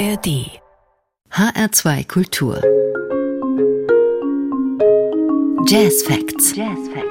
ARD HR2 Kultur Jazz Facts. Jazz Facts.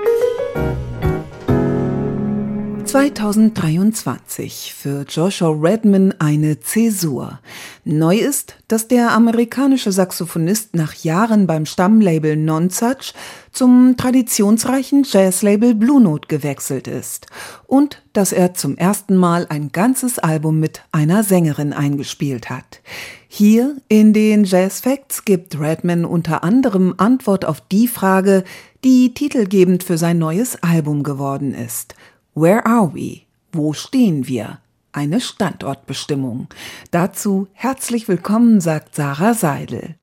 2023 für Joshua Redman eine Zäsur. Neu ist, dass der amerikanische Saxophonist nach Jahren beim Stammlabel Nonsuch zum traditionsreichen Jazzlabel Blue Note gewechselt ist und dass er zum ersten Mal ein ganzes Album mit einer Sängerin eingespielt hat. Hier in den Jazz Facts gibt Redman unter anderem Antwort auf die Frage, die titelgebend für sein neues Album geworden ist. Where are we? Wo stehen wir? Eine Standortbestimmung. Dazu herzlich willkommen, sagt Sarah Seidel.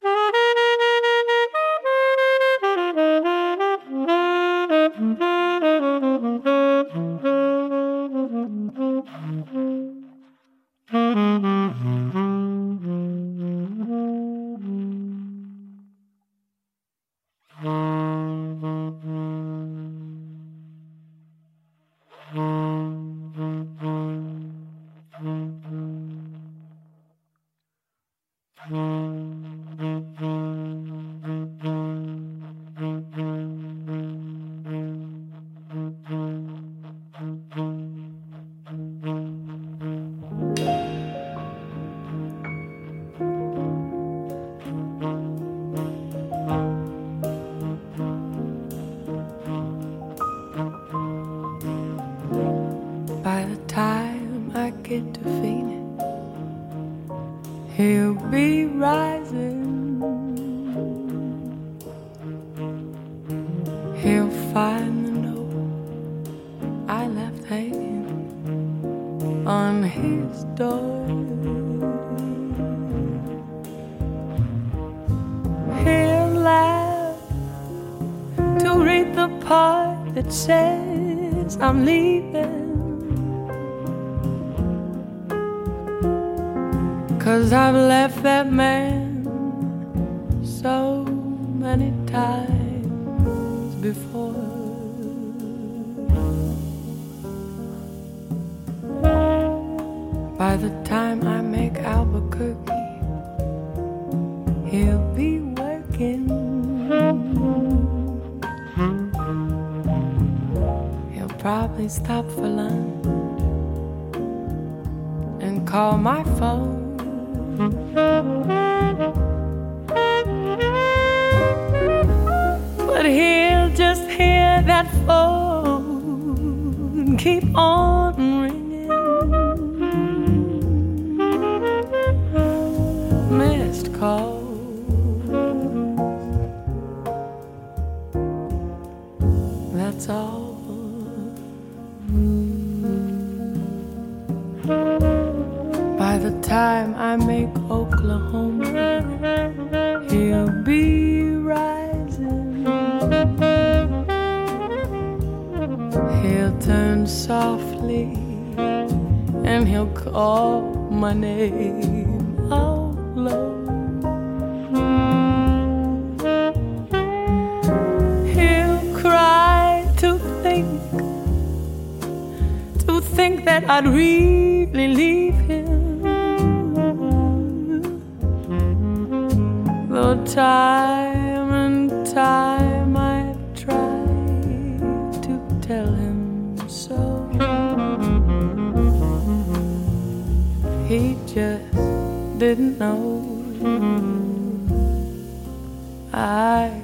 Cause I've left that man so many times before. By the time I make Albuquerque, he'll be working. He'll probably stop for lunch and call my phone. But he'll just hear that phone keep on. time I make Oklahoma, he'll be rising. He'll turn softly and he'll call my name out low. He'll cry to think, to think that I'd really leave time and time I tried to tell him so. He just didn't know. I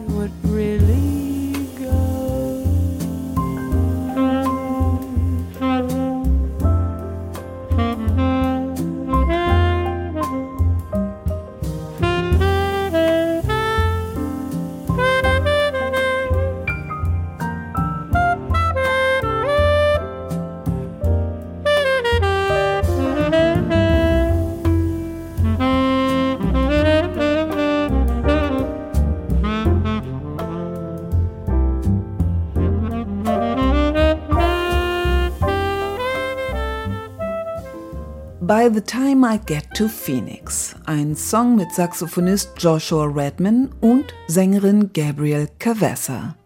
Get to Phoenix, ein Song mit Saxophonist Joshua Redman und Sängerin Gabrielle Cavassa.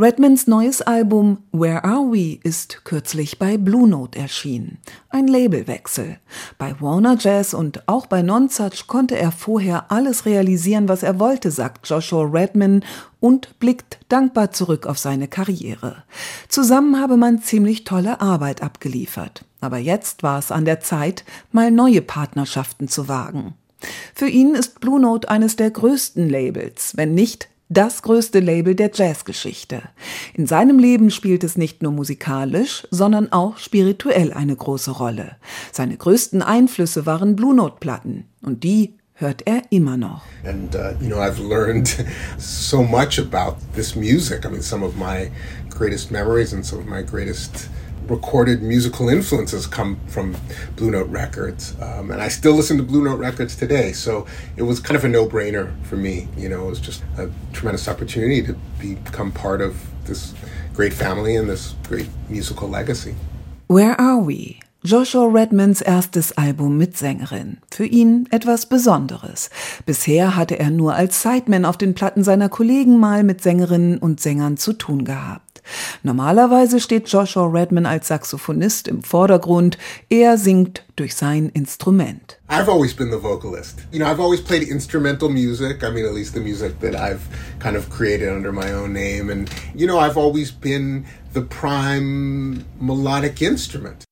Redmans neues Album Where Are We ist kürzlich bei Blue Note erschienen. Ein Labelwechsel. Bei Warner Jazz und auch bei Nonsuch konnte er vorher alles realisieren, was er wollte, sagt Joshua Redman und blickt dankbar zurück auf seine Karriere. Zusammen habe man ziemlich tolle Arbeit abgeliefert. Aber jetzt war es an der Zeit, mal neue Partnerschaften zu wagen. Für ihn ist Blue Note eines der größten Labels, wenn nicht das größte Label der Jazzgeschichte. In seinem Leben spielt es nicht nur musikalisch, sondern auch spirituell eine große Rolle. Seine größten Einflüsse waren Blue Note Platten und die hört er immer noch. And uh, you know, I've learned so much about this music. I mean, some of my greatest memories and some of my greatest recorded musical influences come from Blue Note Records. Um, and I still listen to Blue Note Records today. So it was kind of a no brainer for me. You know, it was just a tremendous opportunity to become part of this great family and this great musical legacy. Where Are We? Joshua Redmans erstes Album mit Sängerin. Für ihn etwas Besonderes. Bisher hatte er nur als Sideman auf den Platten seiner Kollegen mal mit Sängerinnen und Sängern zu tun gehabt. Normalerweise steht Joshua Redman als Saxophonist im Vordergrund. Er singt durch sein Instrument. I've always been the vocalist. You know, I've always played instrumental music. I mean, at least the music that I've kind of created under my own name. And, you know, I've always been the prime melodic instrument.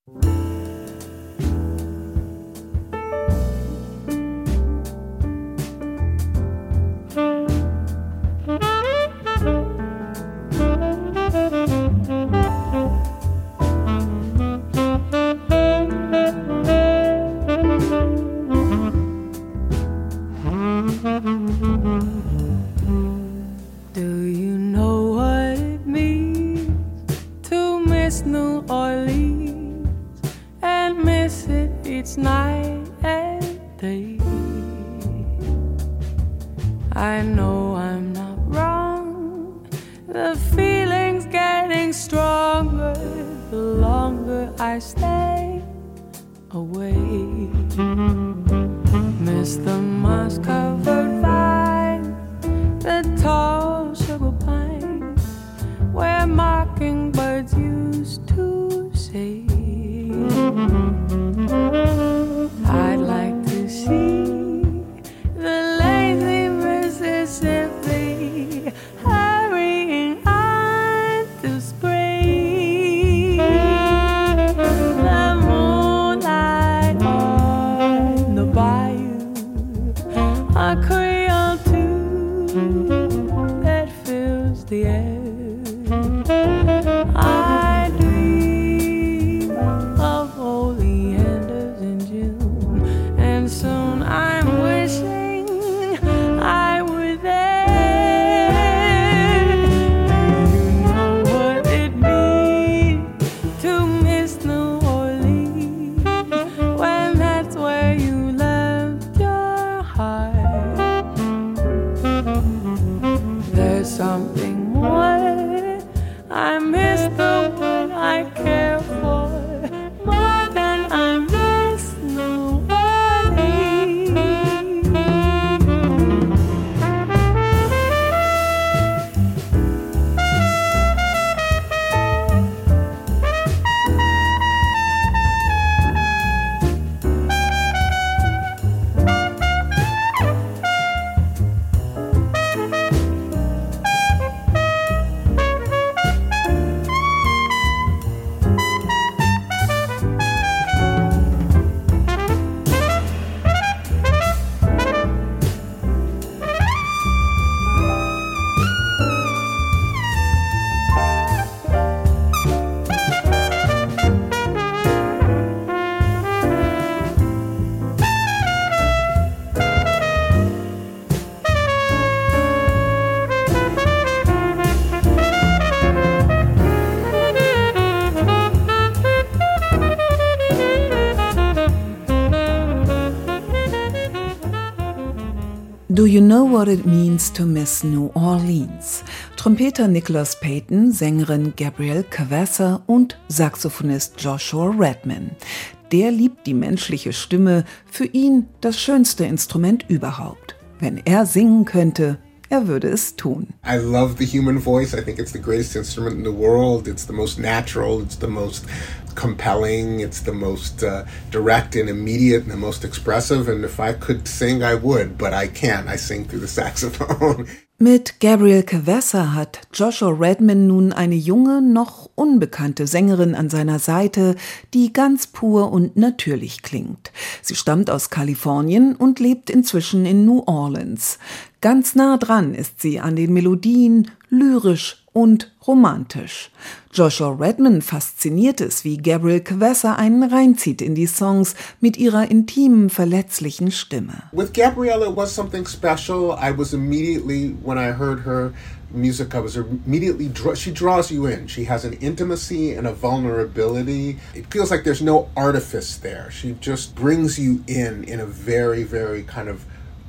the air. What It Means to Miss New Orleans? Trompeter Nicholas Payton, Sängerin Gabrielle Cavassa und Saxophonist Joshua Redman. Der liebt die menschliche Stimme, für ihn das schönste Instrument überhaupt. Wenn er singen könnte, er würde es tun. I love the human voice. I think it's the greatest instrument in the world. It's the most natural. It's the most compelling. It's the most uh, direct and immediate and the most expressive. And if I could sing, I would, but I can't. I sing through the saxophone. Mit Gabriel Cavassa hat Joshua Redman nun eine junge, noch unbekannte Sängerin an seiner Seite, die ganz pur und natürlich klingt. Sie stammt aus Kalifornien und lebt inzwischen in New Orleans. Ganz nah dran ist sie an den Melodien, lyrisch und romantisch. Joshua Redman fasziniert es, wie Gabriel Cavassa einen reinzieht in die Songs mit ihrer intimen, verletzlichen Stimme. With Gabrielle, it was something special. I was immediately, when I heard her music, I was immediately, she draws you in. She has an intimacy and a vulnerability. It feels like there's no artifice there. She just brings you in in a very, very kind of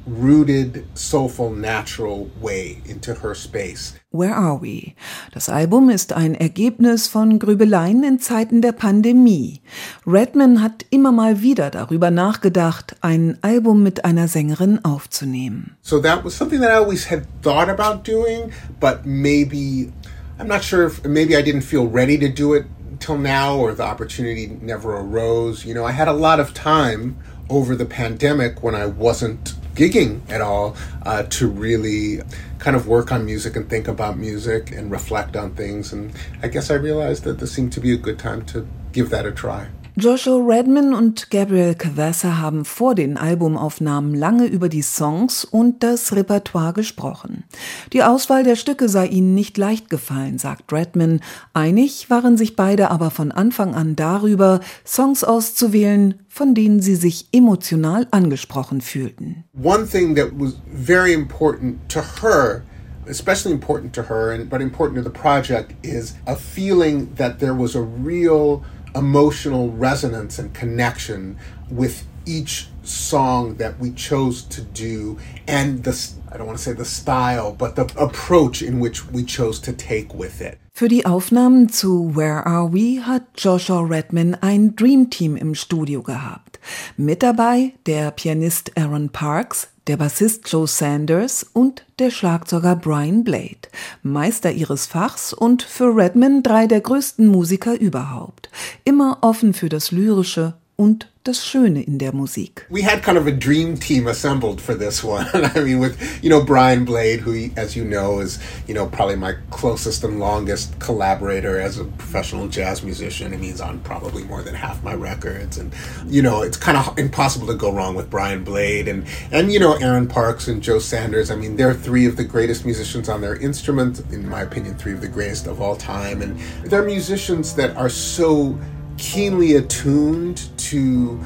rooted, soulful, natural way into her space. Where Are We? Das Album ist ein Ergebnis von Grübeleien in Zeiten der Pandemie. Redman hat immer mal wieder darüber nachgedacht, ein Album mit einer Sängerin aufzunehmen. So that was something that I always had thought about doing, but maybe I'm not sure if maybe I didn't feel ready to do it till now or the opportunity never arose. You know, I had a lot of time over the pandemic when I wasn't gigging at all uh, to really kind of work on music and think about music and reflect on things. And I guess I realized that this seemed to be a good time to give that a try. Joshua Redman und Gabriel Cavassa haben vor den Albumaufnahmen lange über die Songs und das Repertoire gesprochen. Die Auswahl der Stücke sei ihnen nicht leicht gefallen, sagt Redman. Einig waren sich beide aber von Anfang an darüber, Songs auszuwählen, von denen sie sich emotional angesprochen fühlten. One thing that was very important to her especially important to her and but important to the project is a feeling that there was a real emotional resonance and connection with each song that we chose to do and the I don't want to say the style but the approach in which we chose to take with it. Für die Aufnahmen zu Where Are We hat Joshua Redman ein Dream Team im Studio gehabt. Mit dabei der Pianist Aaron Parks, der Bassist Joe Sanders und der Schlagzeuger Brian Blade, Meister ihres Fachs und für Redman drei der größten Musiker überhaupt, immer offen für das Lyrische und das Schöne in der Musik. We had kind of a dream team assembled for this one. I mean, with you know Brian Blade, who, as you know, is you know probably my closest and longest collaborator as a professional jazz musician. And he's on probably more than half my records, and you know it's kind of impossible to go wrong with Brian Blade and and you know Aaron Parks and Joe Sanders. I mean, they're three of the greatest musicians on their instrument, in my opinion, three of the greatest of all time, and they're musicians that are so keenly attuned to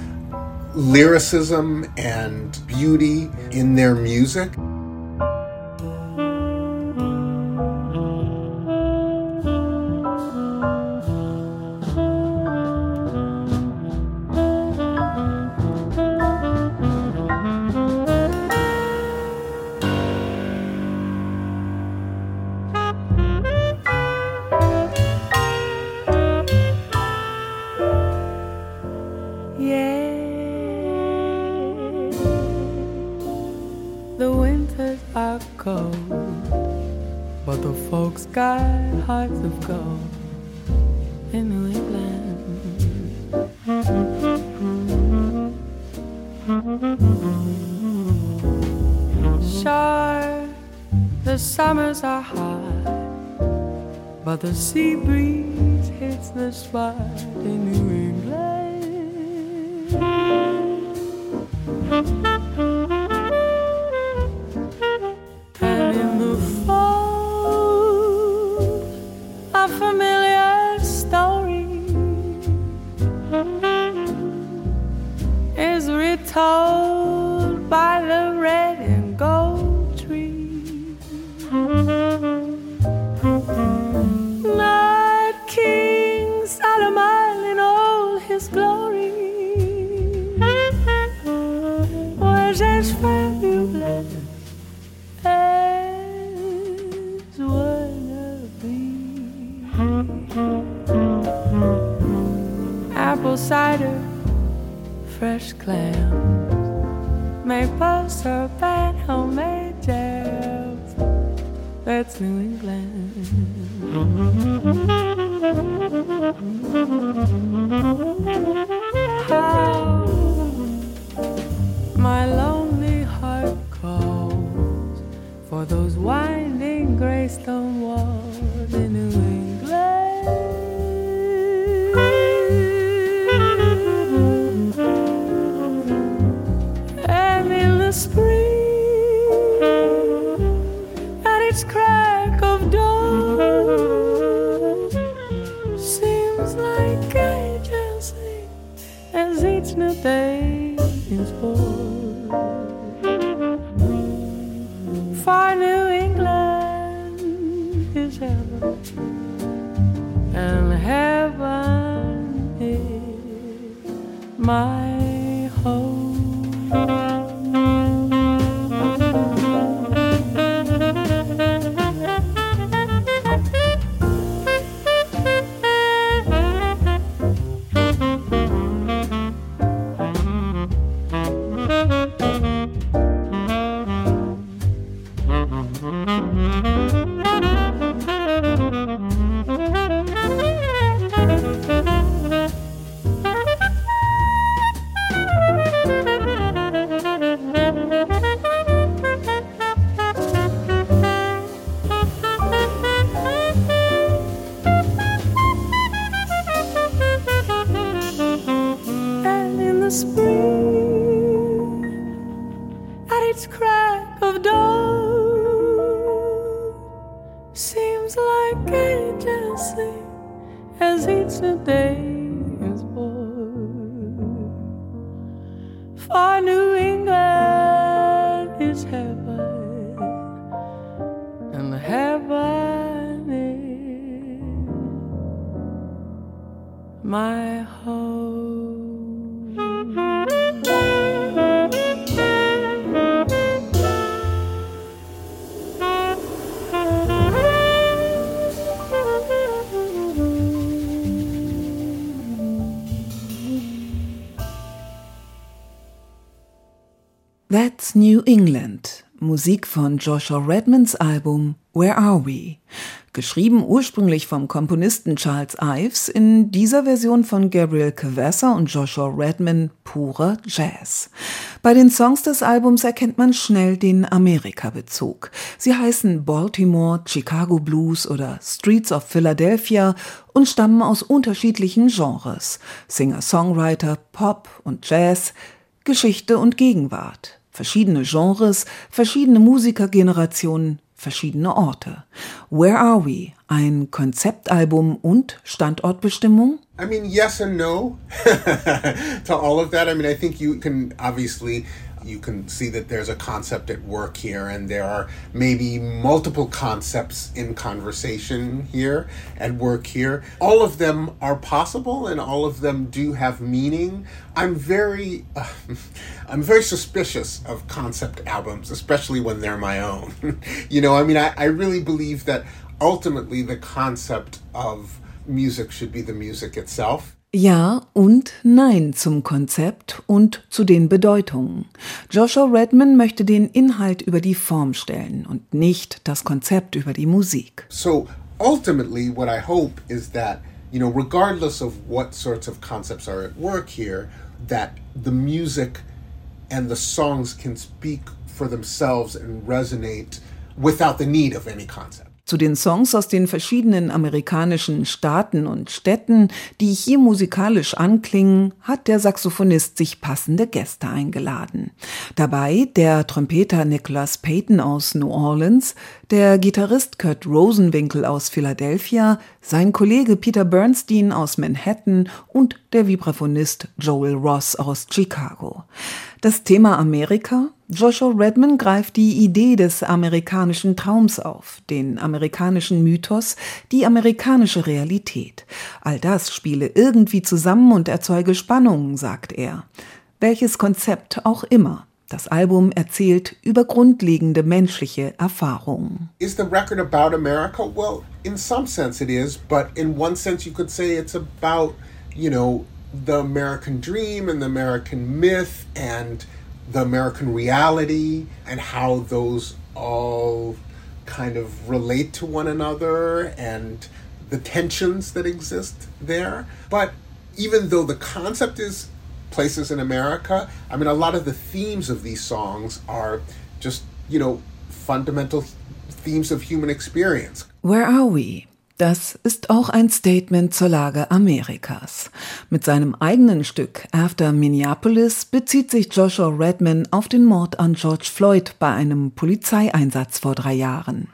lyricism and beauty in their music. Yeah, the winters are cold, but the folks got hearts of gold in New England. Sure, the summers are hot, but the sea breeze hits the spot in New maple syrup and homemade jams. That's New England. How my lonely heart calls for those winding gray my home. My home. That's New England, Musik von Joshua Redmans Album Where Are We? Geschrieben ursprünglich vom Komponisten Charles Ives, in dieser Version von Gabriel Cavassa und Joshua Redman purer Jazz. Bei den Songs des Albums erkennt man schnell den Amerika-Bezug. Sie heißen Baltimore, Chicago Blues oder Streets of Philadelphia und stammen aus unterschiedlichen Genres. Singer-Songwriter, Pop und Jazz, Geschichte und Gegenwart. Verschiedene Genres, verschiedene Musikergenerationen, verschiedene Orte. Where Are We? Ein Konzeptalbum und Standortbestimmung? I mean, yes and no to all of that. I mean, I think you can obviously you can see that there's a concept at work here and there are maybe multiple concepts in conversation here at work here. All of them are possible and all of them do have meaning. I'm very uh, i'm very suspicious of concept albums especially when they're my own. You know i mean I, I really believe that ultimately the concept of music should be the music itself Ja und Nein zum Konzept und zu den Bedeutungen. Joshua Redman möchte den Inhalt über die Form stellen und nicht das Konzept über die Musik. So ultimately, what I hope is that, you know, regardless of what sorts of concepts are at work here, that the music and the songs can speak for themselves and resonate without the need of any concept. Zu den Songs aus den verschiedenen amerikanischen Staaten und Städten, die hier musikalisch anklingen, hat der Saxophonist sich passende Gäste eingeladen. Dabei der Trompeter Nicholas Payton aus New Orleans, der Gitarrist Kurt Rosenwinkel aus Philadelphia, sein Kollege Peter Bernstein aus Manhattan und der Vibraphonist Joel Ross aus Chicago. Das Thema Amerika? Joshua Redman greift die Idee des amerikanischen Traums auf, den amerikanischen Mythos, die amerikanische Realität. All das spiele irgendwie zusammen und erzeuge Spannungen, sagt er. Welches Konzept auch immer. Das Album erzählt über grundlegende menschliche Erfahrungen. Is the record about America? Well, in some sense it is, but in one sense you could say it's about, you know, the American dream and the American myth and the American reality and how those all kind of relate to one another and the tensions that exist there. But even though the concept is places in America, I mean, a lot of the themes of these songs are just, you know, fundamental themes of human experience. Where are we? Das ist auch ein Statement zur Lage Amerikas. Mit seinem eigenen Stück After Minneapolis bezieht sich Joshua Redman auf den Mord an George Floyd bei einem Polizeieinsatz vor drei Jahren.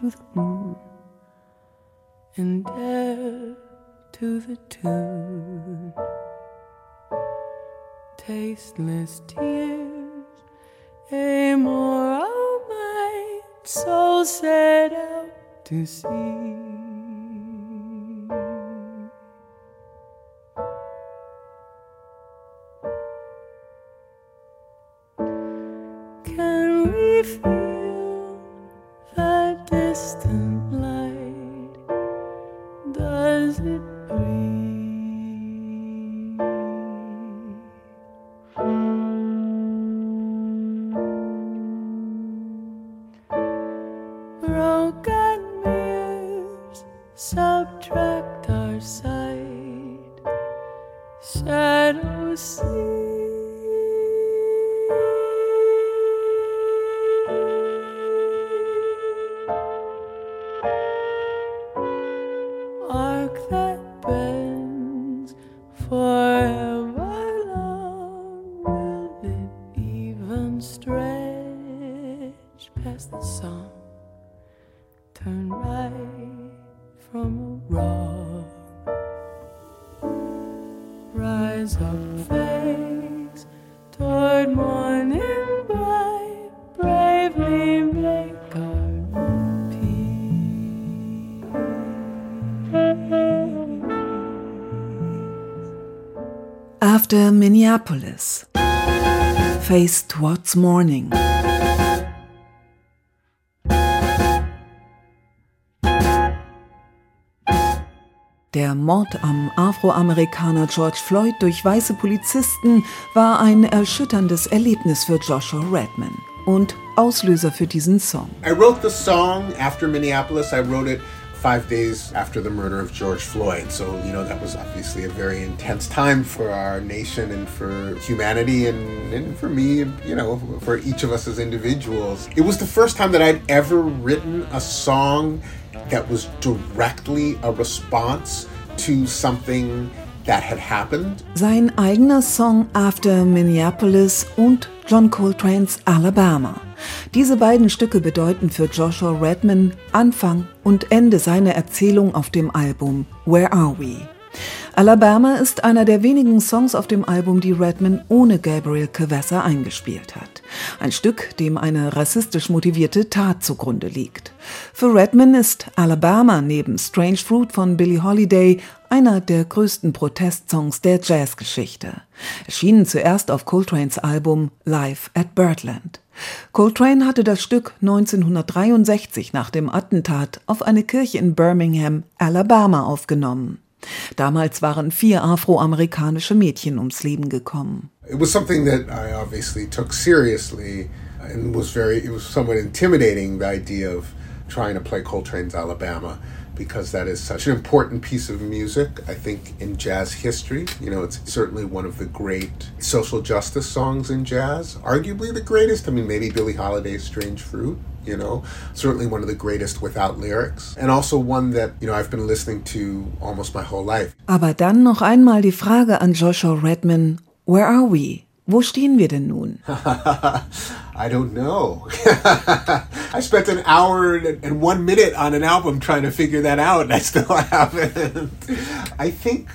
to the moon and dare to the tune. Tasteless tears, a moral might so set out to see. After Minneapolis. Face Towards Morning. Der Mord am Afroamerikaner George Floyd durch weiße Polizisten war ein erschütterndes Erlebnis für Joshua Redman und Auslöser für diesen Song. I wrote the song after Minneapolis. I wrote it five days after the murder of George Floyd. So, you know, that was obviously a very intense time for our nation and for humanity and, and for me, you know, for each of us as individuals. It was the first time that I'd ever written a song that was directly a response to something that had happened. Sein eigener Song After Minneapolis und John Coltrane's Alabama. Diese beiden Stücke bedeuten für Joshua Redman Anfang und Ende seiner Erzählung auf dem Album Where Are We? Alabama ist einer der wenigen Songs auf dem Album, die Redman ohne Gabriel Cavassa eingespielt hat. Ein Stück, dem eine rassistisch motivierte Tat zugrunde liegt. Für Redman ist Alabama neben Strange Fruit von Billie Holiday einer der größten Protestsongs der Jazzgeschichte. Erschienen zuerst auf Coltrane's Album Live at Birdland. Coltrane hatte das Stück 1963 nach dem Attentat auf eine Kirche in Birmingham, Alabama aufgenommen. Damals waren vier afroamerikanische Mädchen ums Leben gekommen. It was something that I obviously took seriously and was very it was somewhat intimidating the idea of trying to play Coltrane's Alabama because that is such an important piece of music, I think, in jazz history. You know, it's certainly one of the great social justice songs in jazz, arguably the greatest. I mean, maybe Billie Holiday's Strange Fruit, you know, certainly one of the greatest without lyrics. And also one that, you know, I've been listening to almost my whole life. Aber dann noch einmal die Frage an Joshua Redman, where are we? Wo stehen wir denn nun? I don't know. I spent an hour and one minute on an album trying to figure that out, and I still haven't. I think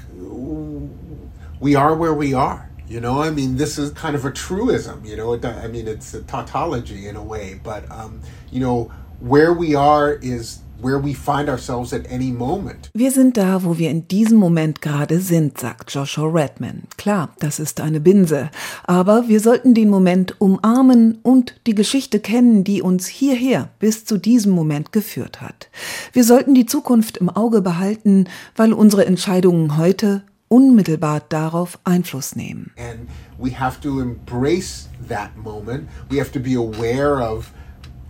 we are where we are. You know, I mean, this is kind of a truism. You know, I mean, it's a tautology in a way, but um, you know, where we are is where we find ourselves at any moment. Wir sind da, wo wir in diesem Moment gerade sind, sagt Joshua Redman. Klar, das ist eine Binse, aber wir sollten den Moment umarmen und die Geschichte kennen, die uns hierher bis zu diesem Moment geführt hat. Wir sollten die Zukunft im Auge behalten, weil unsere Entscheidungen heute unmittelbar darauf Einfluss nehmen. And we have to embrace that moment. We have to be aware of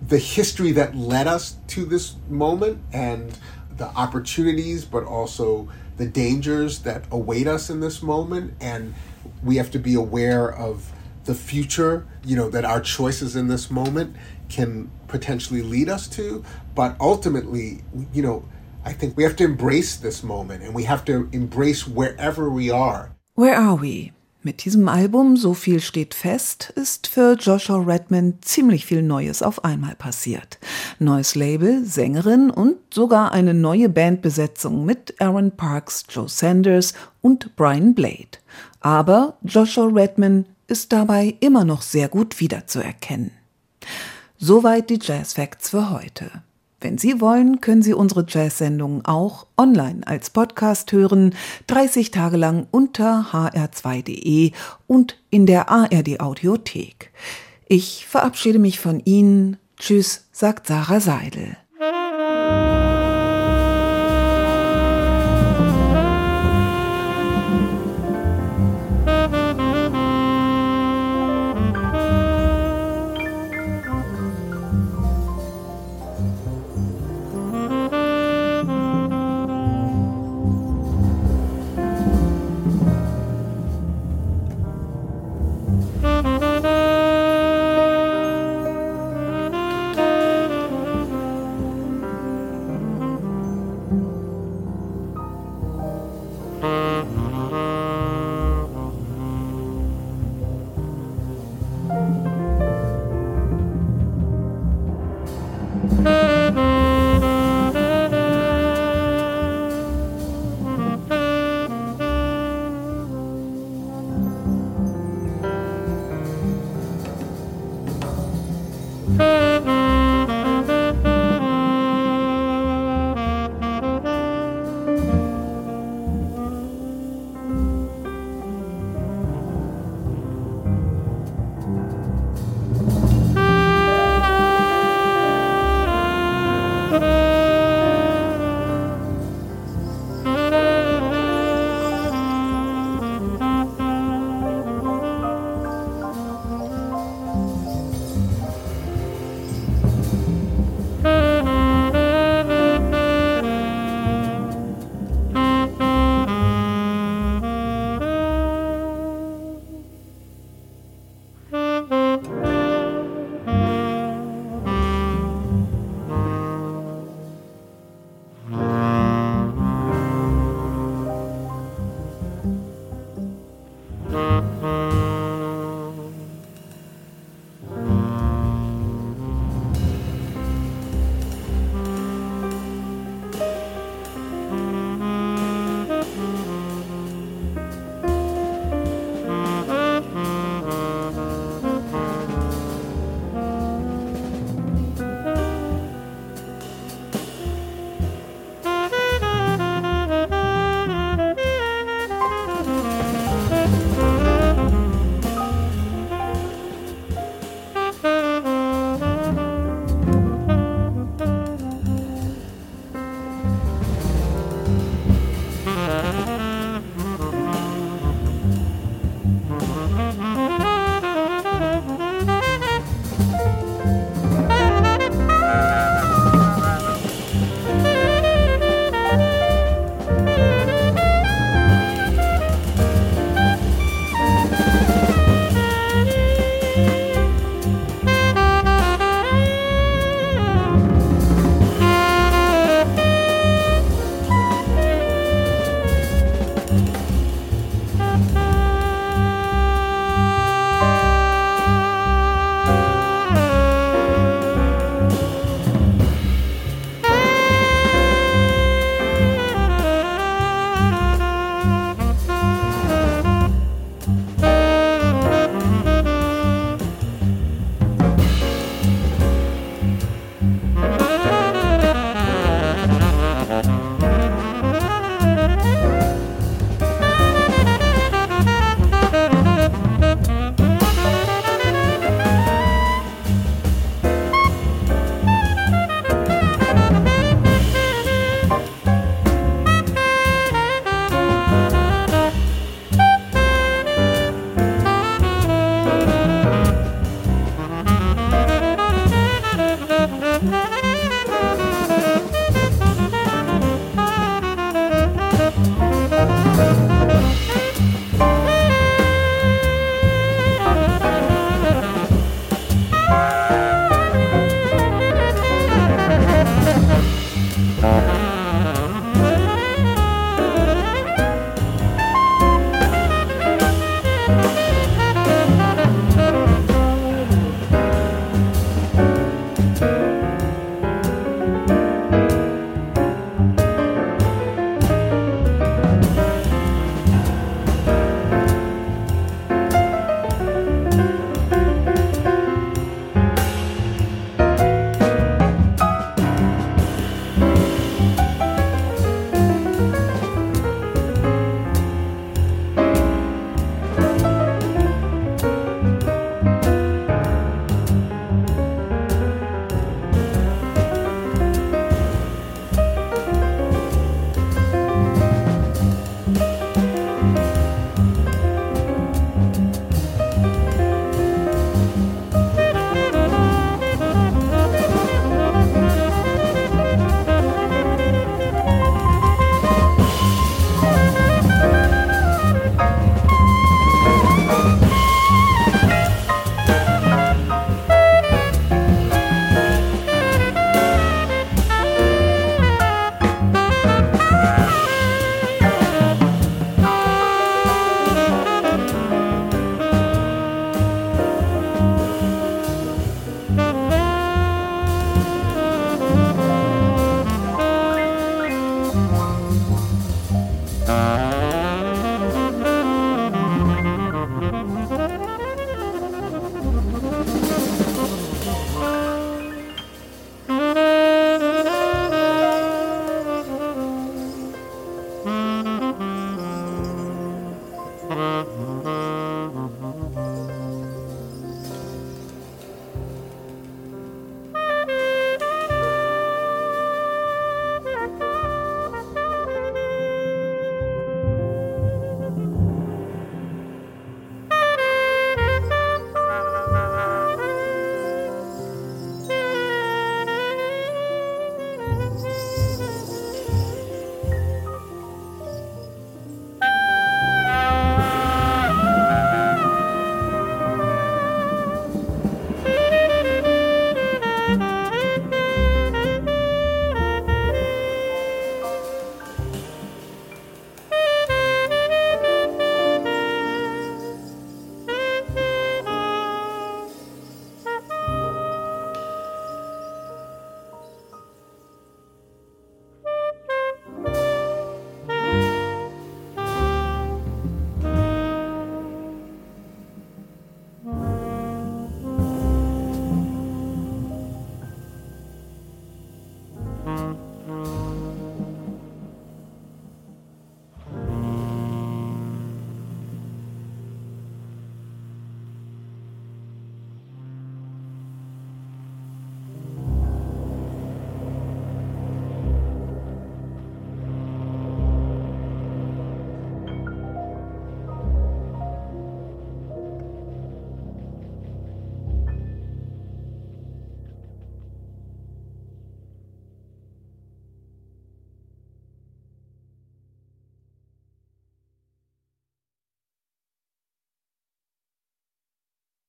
the history that led us to this moment and the opportunities, but also the dangers that await us in this moment. And we have to be aware of the future, you know, that our choices in this moment can potentially lead us to. But ultimately, you know, I think we have to embrace this moment and we have to embrace wherever we are. Where are we? Mit diesem Album, so viel steht fest, ist für Joshua Redman ziemlich viel Neues auf einmal passiert. Neues Label, Sängerin und sogar eine neue Bandbesetzung mit Aaron Parks, Joe Sanders und Brian Blade. Aber Joshua Redman ist dabei immer noch sehr gut wiederzuerkennen. Soweit die Jazz Facts für heute. Wenn Sie wollen, können Sie unsere Jazz-Sendungen auch online als Podcast hören, 30 Tage lang unter hr2.de und in der ARD Audiothek. Ich verabschiede mich von Ihnen. Tschüss, sagt Sarah Seidel.